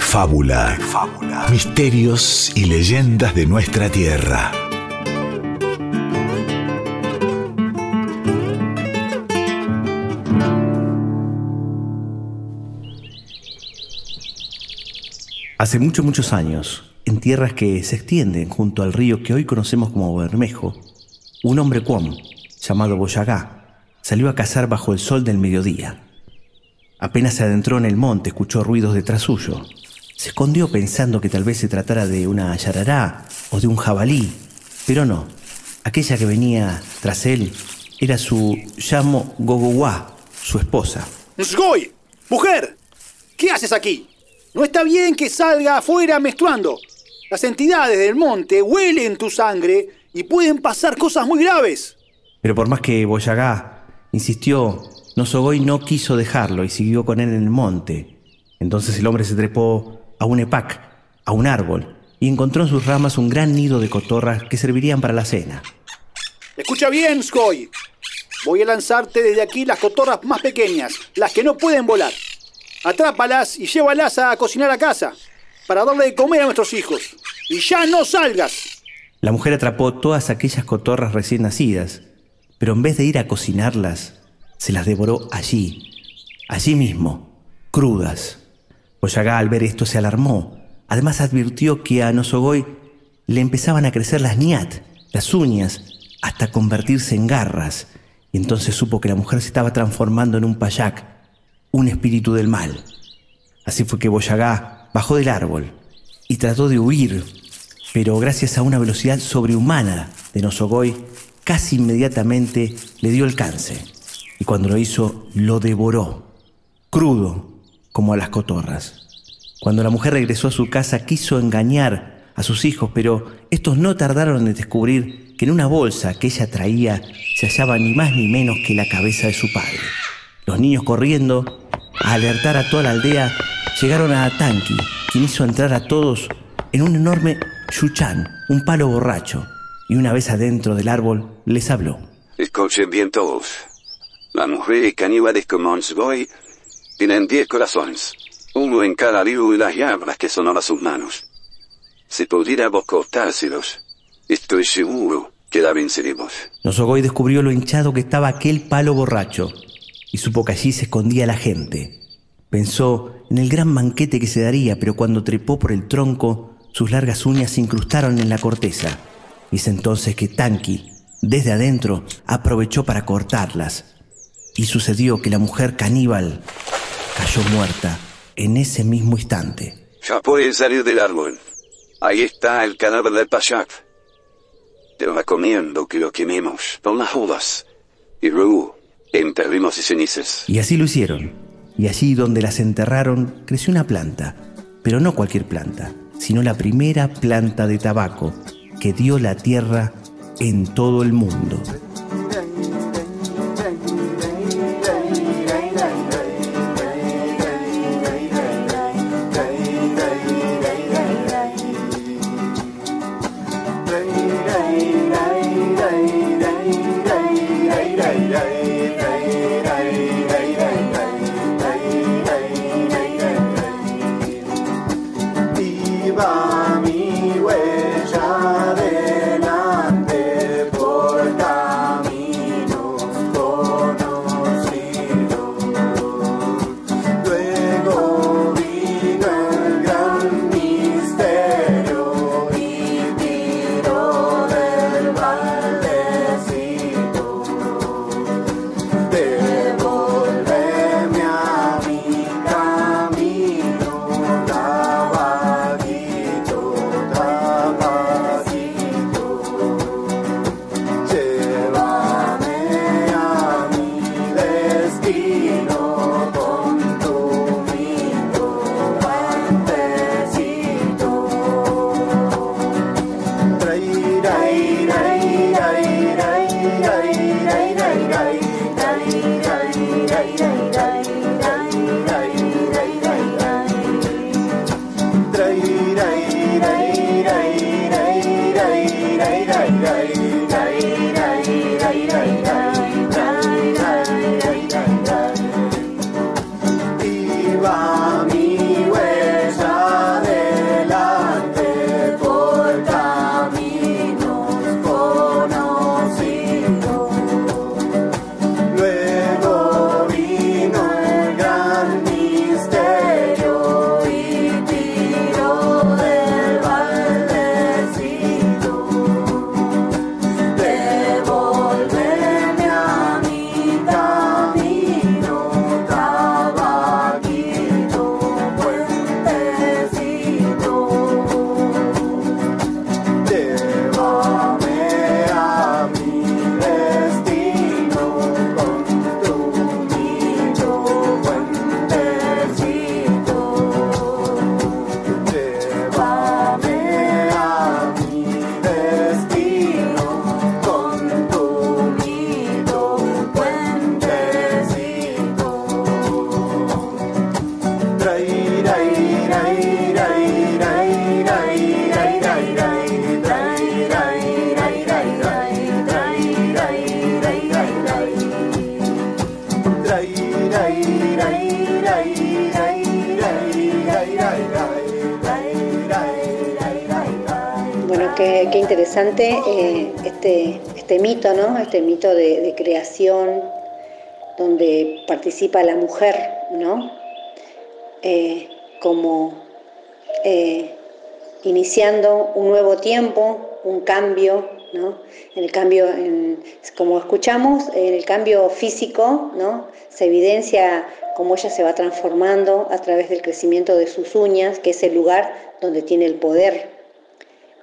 fábula. fábula. Misterios y leyendas de nuestra tierra. Hace muchos, muchos años, en tierras que se extienden junto al río que hoy conocemos como Bermejo, un hombre cuom, llamado Boyagá, salió a cazar bajo el sol del mediodía. Apenas se adentró en el monte, escuchó ruidos detrás suyo. Se escondió pensando que tal vez se tratara de una yarará o de un jabalí, pero no. Aquella que venía tras él era su llamo Gogowa, su esposa. ¡Sgoy! ¡Mujer! ¿Qué haces aquí? No está bien que salga afuera menstruando. Las entidades del monte huelen tu sangre y pueden pasar cosas muy graves. Pero por más que Boyagá insistió, Nosogoy no quiso dejarlo y siguió con él en el monte. Entonces el hombre se trepó a un epac, a un árbol, y encontró en sus ramas un gran nido de cotorras que servirían para la cena. Escucha bien, Skoy. Voy a lanzarte desde aquí las cotorras más pequeñas, las que no pueden volar. Atrápalas y llévalas a cocinar a casa, para darle de comer a nuestros hijos. Y ya no salgas. La mujer atrapó todas aquellas cotorras recién nacidas, pero en vez de ir a cocinarlas, se las devoró allí, allí mismo, crudas. Boyagá al ver esto se alarmó. Además advirtió que a Nosogoy le empezaban a crecer las niat, las uñas, hasta convertirse en garras. Y entonces supo que la mujer se estaba transformando en un payac, un espíritu del mal. Así fue que Boyagá bajó del árbol y trató de huir, pero gracias a una velocidad sobrehumana de Nosogoy, casi inmediatamente le dio alcance y cuando lo hizo lo devoró, crudo como a las cotorras. Cuando la mujer regresó a su casa quiso engañar a sus hijos, pero estos no tardaron en descubrir que en una bolsa que ella traía se hallaba ni más ni menos que la cabeza de su padre. Los niños corriendo a alertar a toda la aldea, llegaron a Atanki, quien hizo entrar a todos en un enorme yuchan, un palo borracho, y una vez adentro del árbol les habló. Escuchen bien todos. La mujer y caníbales como Onsgoy tienen diez corazones, uno en cada río y las llabras que son sus manos. Si pudiéramos cortárselos, estoy seguro que la venceremos. Nosogoy descubrió lo hinchado que estaba aquel palo borracho y supo que allí se escondía la gente. Pensó en el gran banquete que se daría, pero cuando trepó por el tronco, sus largas uñas se incrustaron en la corteza. Y es entonces que Tanki, desde adentro, aprovechó para cortarlas. Y sucedió que la mujer caníbal cayó muerta en ese mismo instante. Ya puedes salir del árbol. Ahí está el cadáver del Pashak. Te recomiendo que lo quememos con las jodas. Y luego enterrimos y cenizas. Y así lo hicieron. Y allí donde las enterraron creció una planta, pero no cualquier planta, sino la primera planta de tabaco que dio la tierra en todo el mundo. day, day, day. Este, mito, ¿no? Este mito de, creación donde participa la mujer, ¿no? Eh, como eh, iniciando un nuevo tiempo, un cambio, ¿no? En el cambio, como escuchamos, en el cambio físico, ¿no? Se evidencia cómo ella se va transformando a través del crecimiento de sus uñas, que es el lugar donde tiene el poder.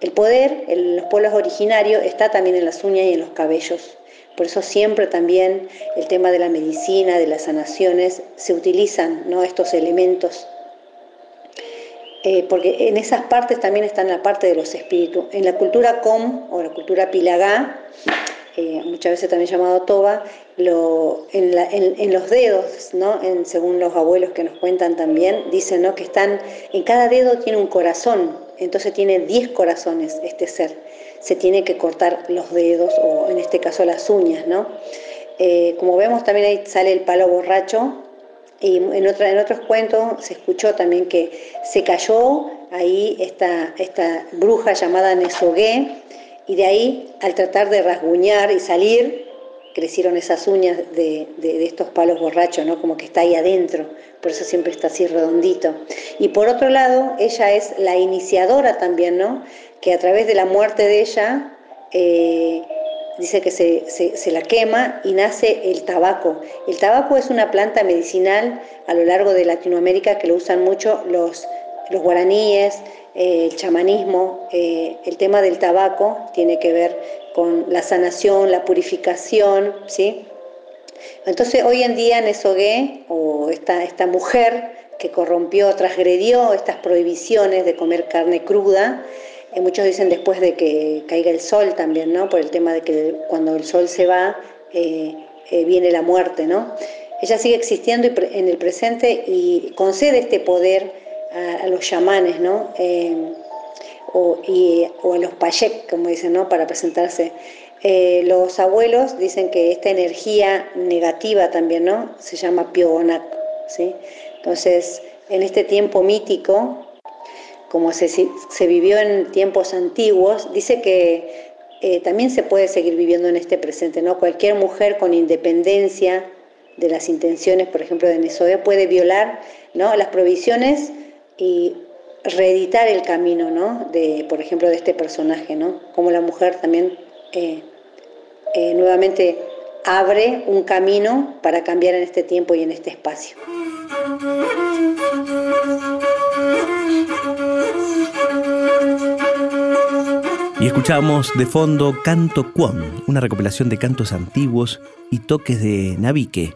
El poder en los pueblos originarios está también en las uñas y en los cabellos. Por eso siempre también el tema de la medicina, de las sanaciones, se utilizan ¿no? estos elementos eh, porque en esas partes también está la parte de los espíritus. En la cultura Com o la cultura Pilagá, eh, muchas veces también llamado Toba, en, los dedos, ¿no? según los abuelos que nos cuentan también, dicen ¿no? que están, en cada dedo tiene un corazón, entonces tiene 10 corazones este ser. Se tiene que cortar los dedos o en este caso las uñas. ¿no? Eh, como vemos también ahí sale el palo borracho, y en, otra, en otros cuentos se escuchó también que se cayó ahí esta, esta bruja llamada Nesogué, y de ahí, al tratar de rasguñar y salir, crecieron esas uñas de, estos palos borrachos, ¿no? Como que está ahí adentro, por eso siempre está así redondito. Y por otro lado, ella es la iniciadora también, ¿no? Que a través de la muerte de ella, eh, dice que se, la quema y nace el tabaco. El tabaco es una planta medicinal a lo largo de Latinoamérica que lo usan mucho los, los guaraníes, eh, el chamanismo. Eh, el tema del tabaco tiene que ver con la sanación, la purificación, ¿sí? Entonces hoy en día Nesogué, o esta, esta mujer que corrompió, transgredió estas prohibiciones de comer carne cruda, eh, muchos dicen después de que caiga el sol también, ¿no? Por el tema de que cuando el sol se va, eh, eh, viene la muerte, ¿no? Ella sigue existiendo en el presente y concede este poder a, los chamanes, ¿no? O, a los payek, como dicen, ¿no? Para presentarse. los abuelos dicen que esta energía negativa también, ¿no? Se llama piogonak, ¿sí? Entonces, en este tiempo mítico, como se, vivió en tiempos antiguos, dice que eh, también se puede seguir viviendo en este presente, ¿no? Cualquier mujer con independencia de las intenciones, por ejemplo, de Nesoe, puede violar ¿no? las provisiones y reeditar el camino, ¿no? De, por ejemplo, de este personaje, ¿no? Como la mujer también eh, eh, nuevamente abre un camino para cambiar en este tiempo y en este espacio. Y escuchamos de fondo Canto Cuón, una recopilación de cantos antiguos y toques de Navique,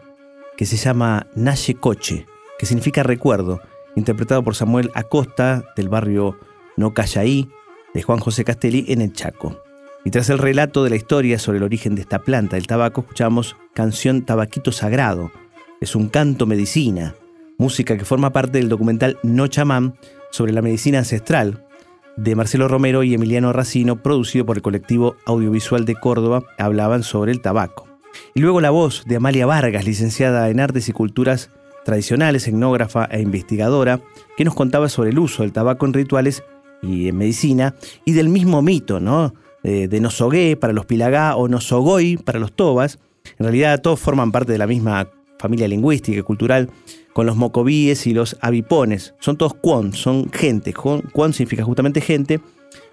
que se llama Naye Coche, que significa recuerdo, interpretado por Samuel Acosta del barrio No Callaí de Juan José Castelli en el Chaco. Y tras el relato de la historia sobre el origen de esta planta, el tabaco, escuchamos Canción Tabaquito Sagrado. Es un canto medicina, música que forma parte del documental No Chamán sobre la medicina ancestral de Marcelo Romero y Emiliano Racino, producido por el colectivo audiovisual de Córdoba, hablaban sobre el tabaco. Y luego la voz de Amalia Vargas, licenciada en Artes y Culturas Tradicionales, etnógrafa e investigadora, que nos contaba sobre el uso del tabaco en rituales y en medicina, y del mismo mito, ¿no? De, de Nosogué para los Pilagá o Nosogoy para los Tobas. En realidad todos forman parte de la misma familia lingüística y cultural, con los mocovíes y los avipones. Son todos cuon, son gente. Cuon significa justamente gente,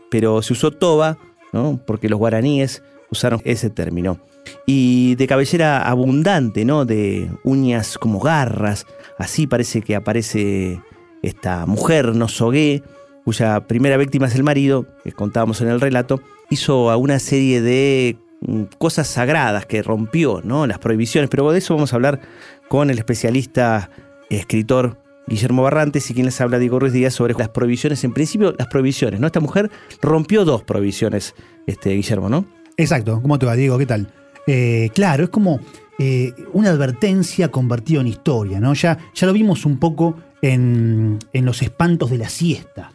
pero se usó toba, ¿no? porque los guaraníes usaron ese término. Y de cabellera abundante, ¿no? de uñas como garras, así parece que aparece esta mujer, Nosogué, cuya primera víctima es el marido, que contábamos en el relato, hizo a una serie de mm, cosas sagradas que rompió, ¿no? Las prohibiciones, pero de eso vamos a hablar con el especialista escritor Guillermo Barrantes y quien les habla Diego Ruiz Díaz sobre las prohibiciones. En principio, las prohibiciones, ¿no? Esta mujer rompió dos prohibiciones, este, Guillermo, ¿no? Exacto. ¿Cómo te va, Diego? ¿Qué tal? Eh, claro, es como eh, una advertencia convertida en historia, ¿no? Ya, ya lo vimos un poco en, los espantos de la siesta,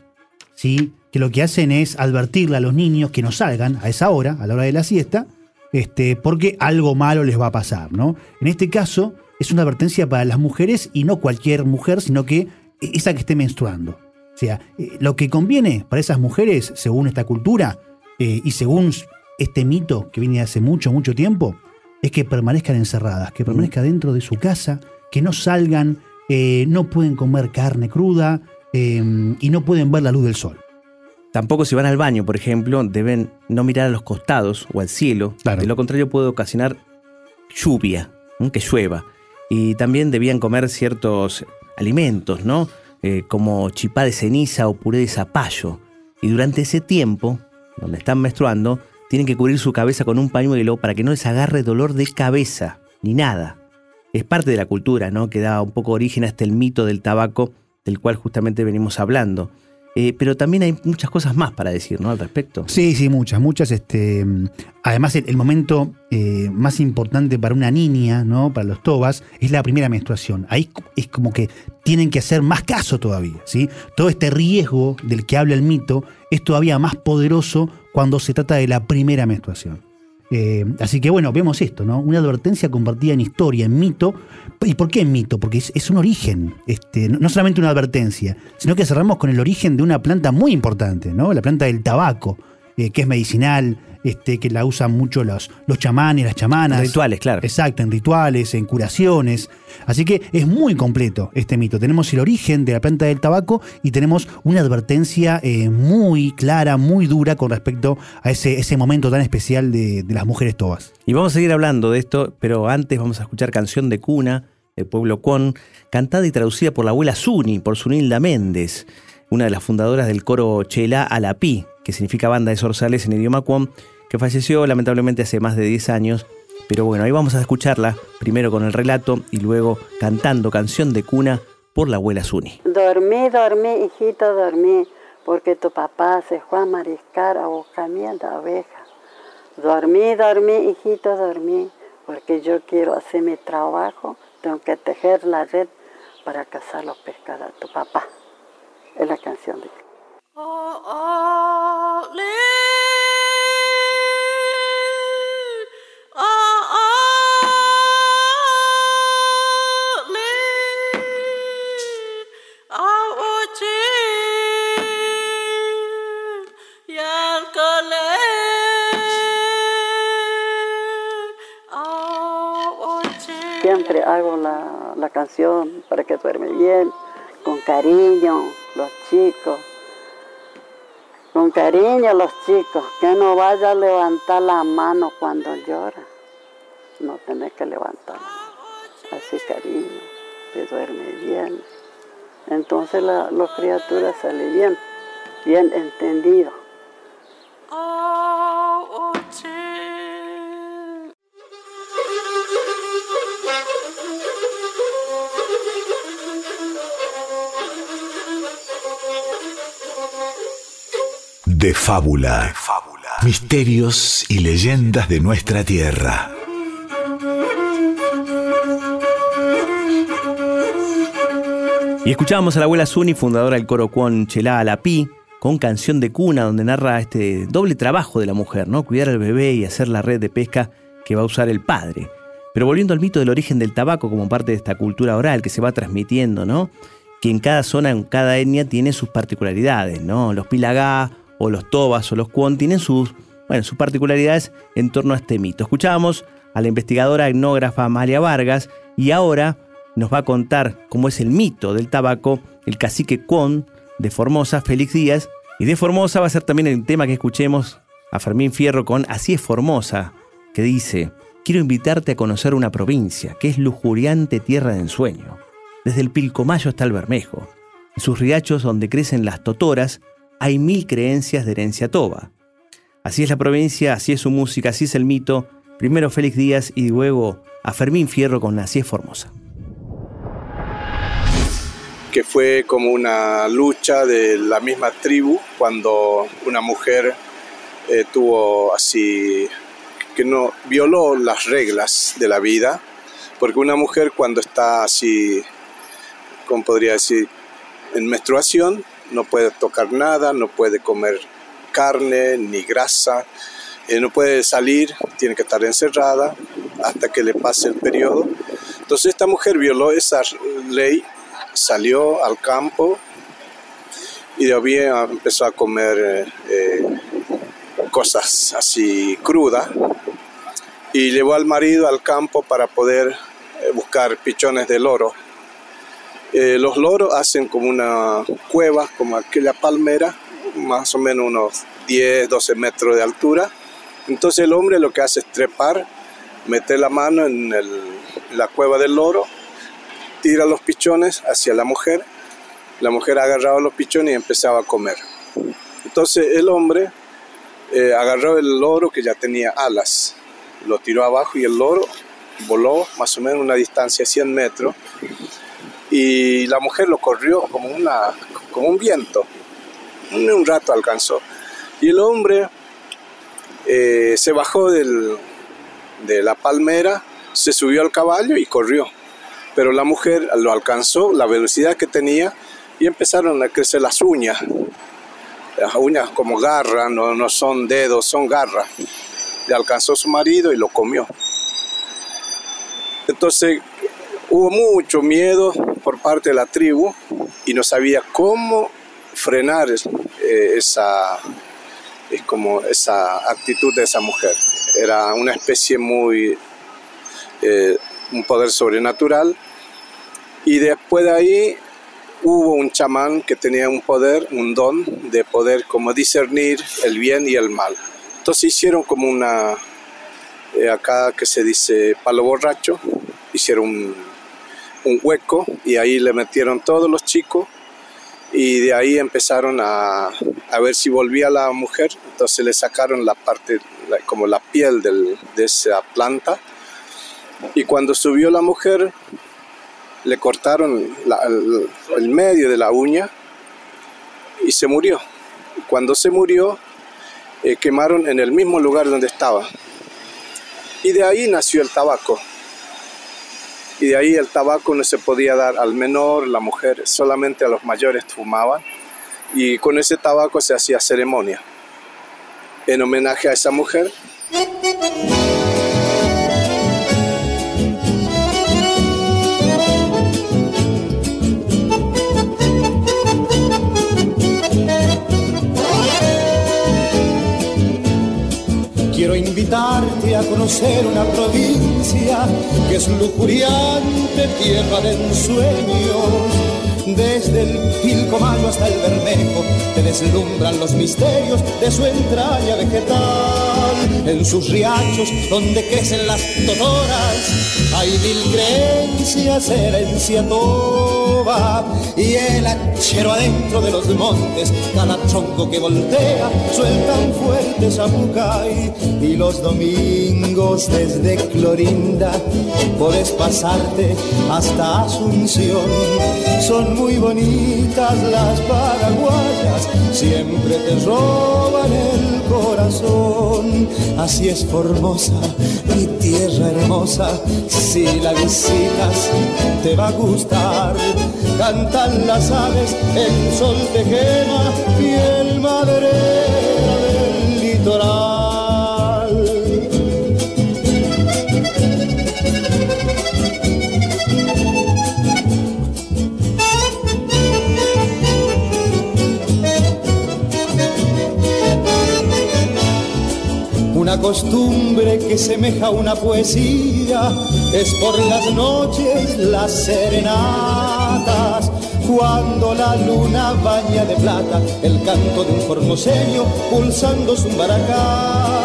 ¿sí? Que lo que hacen es advertirle a los niños que no salgan a esa hora, a la hora de la siesta, este, porque algo malo les va a pasar, ¿no? En este caso, es una advertencia para las mujeres y no cualquier mujer, sino que esa que esté menstruando. O sea, eh, lo que conviene para esas mujeres, según esta cultura y según este mito que viene hace mucho, mucho tiempo, es que permanezcan encerradas, que permanezcan dentro de su casa, que no salgan, eh, no pueden comer carne cruda y no pueden ver la luz del sol. Tampoco si van al baño, por ejemplo, deben no mirar a los costados o al cielo. De lo contrario puede ocasionar lluvia, que llueva. Y también debían comer ciertos alimentos, ¿no? Eh, como chipá de ceniza o puré de zapallo. Y durante ese tiempo, donde están menstruando, tienen que cubrir su cabeza con un pañuelo para que no les agarre dolor de cabeza, ni nada. Es parte de la cultura, ¿no? Que da un poco origen a este el mito del tabaco, del cual justamente venimos hablando. Eh, pero también hay muchas cosas más para decir, ¿no? Al respecto. Sí, sí, muchas, muchas. Este, además, el, momento eh, más importante para una niña, ¿no? Para los tobas, es la primera menstruación. Ahí es como que tienen que hacer más caso todavía, ¿sí? Todo este riesgo del que habla el mito es todavía más poderoso cuando se trata de la primera menstruación. Eh, así que bueno, vemos esto, ¿no? Una advertencia compartida en historia, en mito. ¿Y por qué en mito? Porque es, un origen, este, no solamente una advertencia, sino que cerramos con el origen de una planta muy importante, ¿no? La planta del tabaco, eh, que es medicinal, este, que la usan mucho los, los chamanes, las chamanas. En rituales, claro. Exacto, en rituales, en curaciones. Así que es muy completo este mito. Tenemos el origen de la planta del tabaco y tenemos una advertencia eh, muy clara, muy dura con respecto a ese, ese momento tan especial de, las mujeres tobas. Y vamos a seguir hablando de esto, pero antes vamos a escuchar canción de cuna del pueblo Con, cantada y traducida por la abuela Zuni, por Zunilda Méndez, una de las fundadoras del coro Chela Alapí, que significa banda de zorzales en idioma Cuom, que falleció lamentablemente hace más de 10 años. Pero bueno, ahí vamos a escucharla, primero con el relato y luego cantando canción de cuna por la abuela Zuni. Dormí, dormí, hijito, dormí, porque tu papá se fue a mariscar a buscamiento de abejas. Dormí, dormí, hijito, dormí, porque yo quiero hacer mi trabajo, tengo que tejer la red para cazar los pescados. Tu papá. Es la canción de... Siempre hago la, la canción para que duerme bien, con cariño, los chicos con cariño los chicos, que no vaya a levantar la mano cuando llora. No tenés que levantar Así cariño, se duerme bien. Entonces la, las criaturas salen bien, bien entendido. De fábula. Misterios y leyendas de nuestra tierra. Y escuchábamos a la abuela Zuni, fundadora del coro Cuon Chelá Alapí, con canción de cuna donde narra este doble trabajo de la mujer, ¿no? Cuidar al bebé y hacer la red de pesca que va a usar el padre. Pero volviendo al mito del origen del tabaco como parte de esta cultura oral que se va transmitiendo, ¿no? Que en cada zona, en cada etnia tiene sus particularidades, ¿no? Los pilagá o los tobas o los cuon tienen sus, bueno, sus particularidades en torno a este mito. Escuchábamos a la investigadora etnógrafa Amalia Vargas y ahora nos va a contar cómo es el mito del tabaco el cacique cuon de Formosa, Félix Díaz. Y de Formosa va a ser también el tema que escuchemos a Fermín Fierro con Así es Formosa, que dice, quiero invitarte a conocer una provincia que es lujuriante tierra de ensueño. Desde el Pilcomayo hasta el Bermejo, en sus riachos donde crecen las totoras, hay mil creencias de herencia toba. Así es la provincia, así es su música, así es el mito. Primero Félix Díaz y luego a Fermín Fierro con Así es Formosa. Que fue como una lucha de la misma tribu cuando una mujer eh, tuvo así, que no violó las reglas de la vida, porque una mujer cuando está así, como podría decir, en menstruación, no puede tocar nada, no puede comer carne ni grasa, eh, no puede salir, tiene que estar encerrada hasta que le pase el periodo. Entonces esta mujer violó esa ley, salió al campo y de ahí empezó a comer eh, cosas así crudas y llevó al marido al campo para poder eh, buscar pichones de loro. Los loros hacen como una cueva, como aquella palmera, más o menos unos 10, 12 metros de altura. Entonces el hombre lo que hace es trepar, meter la mano en, la cueva del loro, tira los pichones hacia la mujer la mujer agarraba los pichones y empezaba a comer. Entonces el hombre eh, agarró el loro que ya tenía alas, lo tiró abajo y el loro voló más o menos una distancia de 100 metros y la mujer lo corrió como, una, como un viento. Un rato alcanzó. Y el hombre eh, se bajó del, de la palmera, se subió al caballo y corrió. Pero la mujer lo alcanzó, la velocidad que tenía, y empezaron a crecer las uñas. Las uñas como garras, no, no son dedos, son garras. Le alcanzó su marido y lo comió. Entonces hubo mucho miedo por parte de la tribu y no sabía cómo frenar eh, esa, es como esa actitud de esa mujer. Era una especie muy, eh, un poder sobrenatural. Y después de ahí hubo un chamán que tenía un poder, un don de poder como discernir el bien y el mal. Entonces hicieron como una, eh, acá que se dice palo borracho, hicieron un, un, hueco y ahí le metieron todos los chicos y de ahí empezaron a, a ver si volvía la mujer, entonces le sacaron la parte, como la piel de esa planta y cuando subió la mujer le cortaron el, medio de la uña y se murió. Cuando se murió, eh, quemaron en el mismo lugar donde estaba. Y de ahí nació el tabaco. Y de ahí el tabaco no se podía dar al menor, la mujer, solamente a los mayores fumaban. Y con ese tabaco se hacía ceremonia. En homenaje a esa mujer. Quiero invitarte a conocer una provincia que es lujuriante tierra de ensueños. Desde el Pilcomayo hasta el Bermejo te deslumbran los misterios de su entraña vegetal. En sus riachos donde crecen las totoras hay mil creencias, herencia toba y el hachero adentro de los montes, cada tronco que voltea sueltan fuerte zapucay y los domingos desde Clorinda puedes pasarte hasta Asunción. Son muy bonitas las paraguayas, siempre te roban el Así es Formosa, mi tierra hermosa, si la visitas te va a gustar. Cantan las aves, el sol te quema, piel maderera costumbre que semeja una poesía es por las noches las serenatas. Cuando la luna baña de plata el canto de un formoseño pulsando su baracá.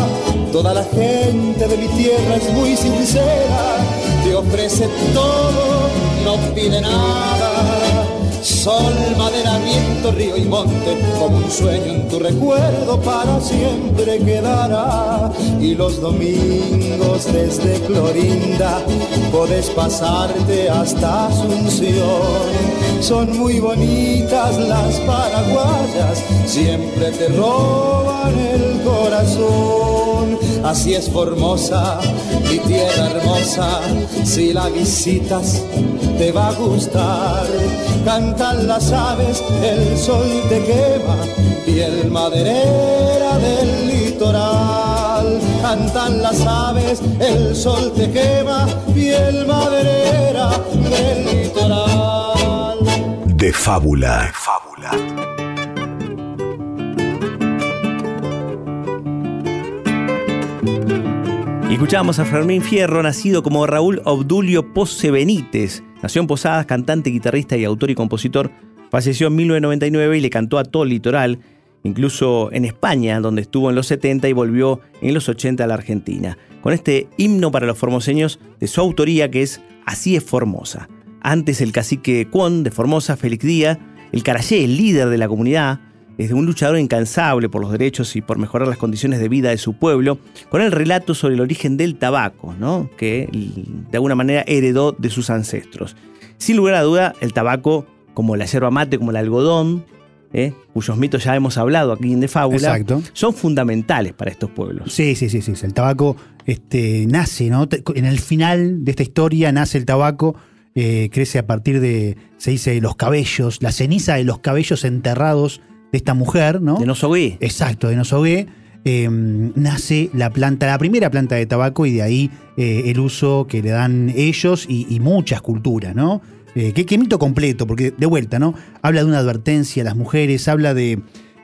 Toda la gente de mi tierra es muy sincera, te ofrece todo, no pide nada Sol, madera, viento, río y monte, como un sueño en tu recuerdo para siempre quedará. Y los domingos desde Clorinda podés pasarte hasta Asunción. Son muy bonitas las paraguayas, siempre te roban el corazón. Así es Formosa, mi tierra hermosa, si la visitas te va a gustar. Cantan las aves, el sol te quema, piel maderera del litoral. Cantan las aves, el sol te quema, piel maderera del litoral. De fábula. De fábula. Escuchábamos a Fermín Fierro, nacido como Raúl Obdulio Pose Benítez. Nació en Posadas, cantante, guitarrista y autor y compositor. Falleció en 1999 y le cantó a todo el litoral, incluso en España, donde estuvo en los 70 y volvió en los 80 a la Argentina. Con este himno para los formoseños de su autoría que es Así es Formosa. Antes el cacique Cuón de Formosa, Félix Díaz, el Carayé, el líder de la comunidad, es un luchador incansable por los derechos y por mejorar las condiciones de vida de su pueblo, con el relato sobre el origen del tabaco, ¿no? que de alguna manera heredó de sus ancestros. Sin lugar a duda, el tabaco, como la yerba mate, como el algodón, ¿eh? cuyos mitos ya hemos hablado aquí en De Fábula, son fundamentales para estos pueblos. Sí, sí, sí, sí. El tabaco este, nace, ¿no? En el final de esta historia nace el tabaco. Eh, crece a partir de, se dice, los cabellos, la ceniza de los cabellos enterrados de esta mujer, ¿no? De Nosogué. Exacto, de Nosogué. Em, nace la planta, la primera planta de tabaco y de ahí eh, el uso que le dan ellos y, muchas culturas, ¿no? Eh, qué, mito completo, porque de vuelta, ¿no? Habla de una advertencia a las mujeres, habla de,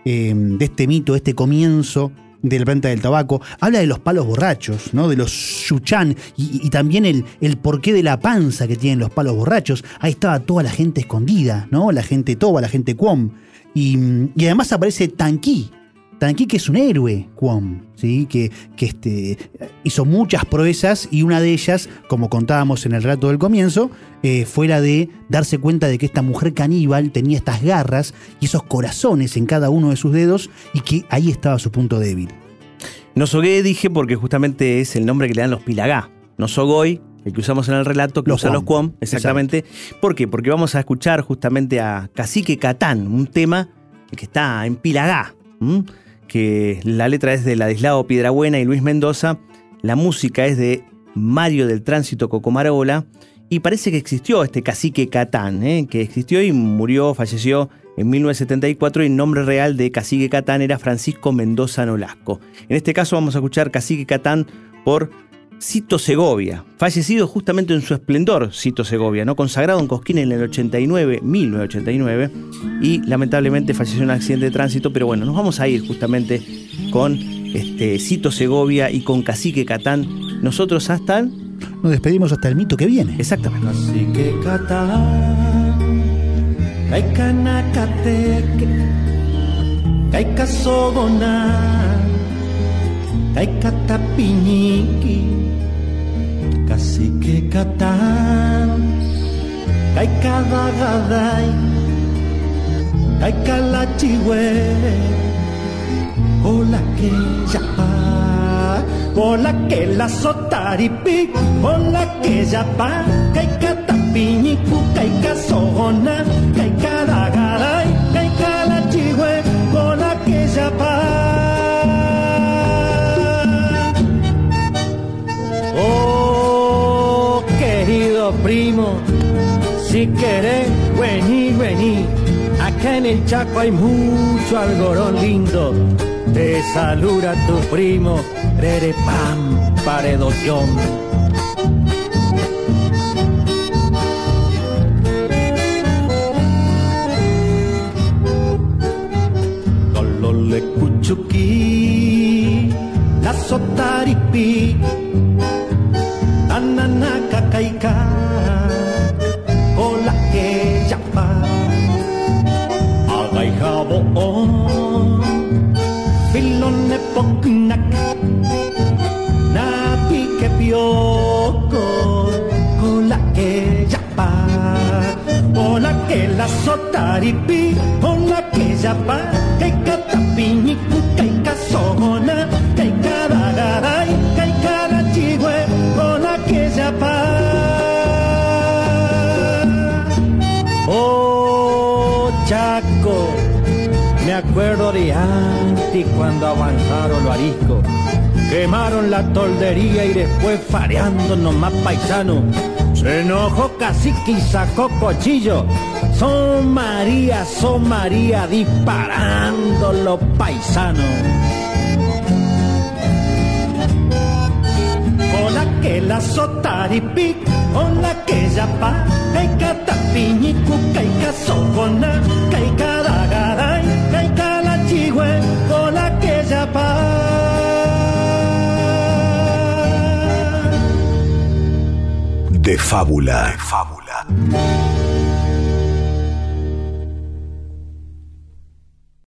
em, de este mito, este comienzo de la planta del tabaco, habla de los palos borrachos, ¿no? De los yuchán y, también el, el, porqué de la panza que tienen los palos borrachos. Ahí estaba toda la gente escondida, ¿no? La gente toba, la gente cuom. Y, además aparece Tanqui. Tanqui que es un héroe, Kwon, ¿sí? que, que este, hizo muchas proezas y una de ellas, como contábamos en el rato del comienzo, eh, fue la de darse cuenta de que esta mujer caníbal tenía estas garras y esos corazones en cada uno de sus dedos y que ahí estaba su punto débil. Nosogué dije porque justamente es el nombre que le dan los Pilagá. Nosogoy el que usamos en el relato, que los usan los Cuom, exactamente. ¿Por qué? Porque vamos a escuchar justamente a Cacique Catán, un tema que está en Pilagá, que la letra es de Ladislao Piedrabuena y Luis Mendoza, la música es de Mario del Tránsito Cocomarola, y parece que existió este Cacique Catán, ¿eh? que existió y murió, falleció en 1974 y el nombre real de Cacique Catán era Francisco Mendoza Nolasco. En este caso vamos a escuchar Cacique Catán por Cito Segovia, fallecido justamente en su esplendor, Cito Segovia, ¿no? consagrado en Cosquín en el 89, 1989, y lamentablemente falleció en un accidente de tránsito, pero bueno, nos vamos a ir justamente con este, Cito Segovia y con Cacique Catán. Nosotros hasta... Nos despedimos hasta el mito que viene. Exactamente. Cacique Catán, Caicatapiñiqui, Cacique Catán, Caicadagaday, Caicalachihue, Hola que yapa, Hola que la sotaripi, Hola que yapa, Caicatapiñicu, Caicasogona, Caicadagaday, primo, si querés, vení, vení. Acá en el Chaco hay mucho algorón lindo. Te saluda tu primo, Rere Pam, paredoción. Le cuchuqui, la sotaripi, ananaka kaika. on Filone poknak Napi ke pioko Hola que yapa Hola que la sotaripi que yapa Que katapiñiku Que kasona Que kadagaray acuerdo de antes cuando avanzaron los ariscos. Quemaron la toldería y después fareándonos más paisanos. Se enojó cacique y sacó cochillo. Son María, son María, disparando los paisanos. Hola que la sotaripi, hola que ya pa, que catapiñicu, que casocona, que de fábula. De fábula.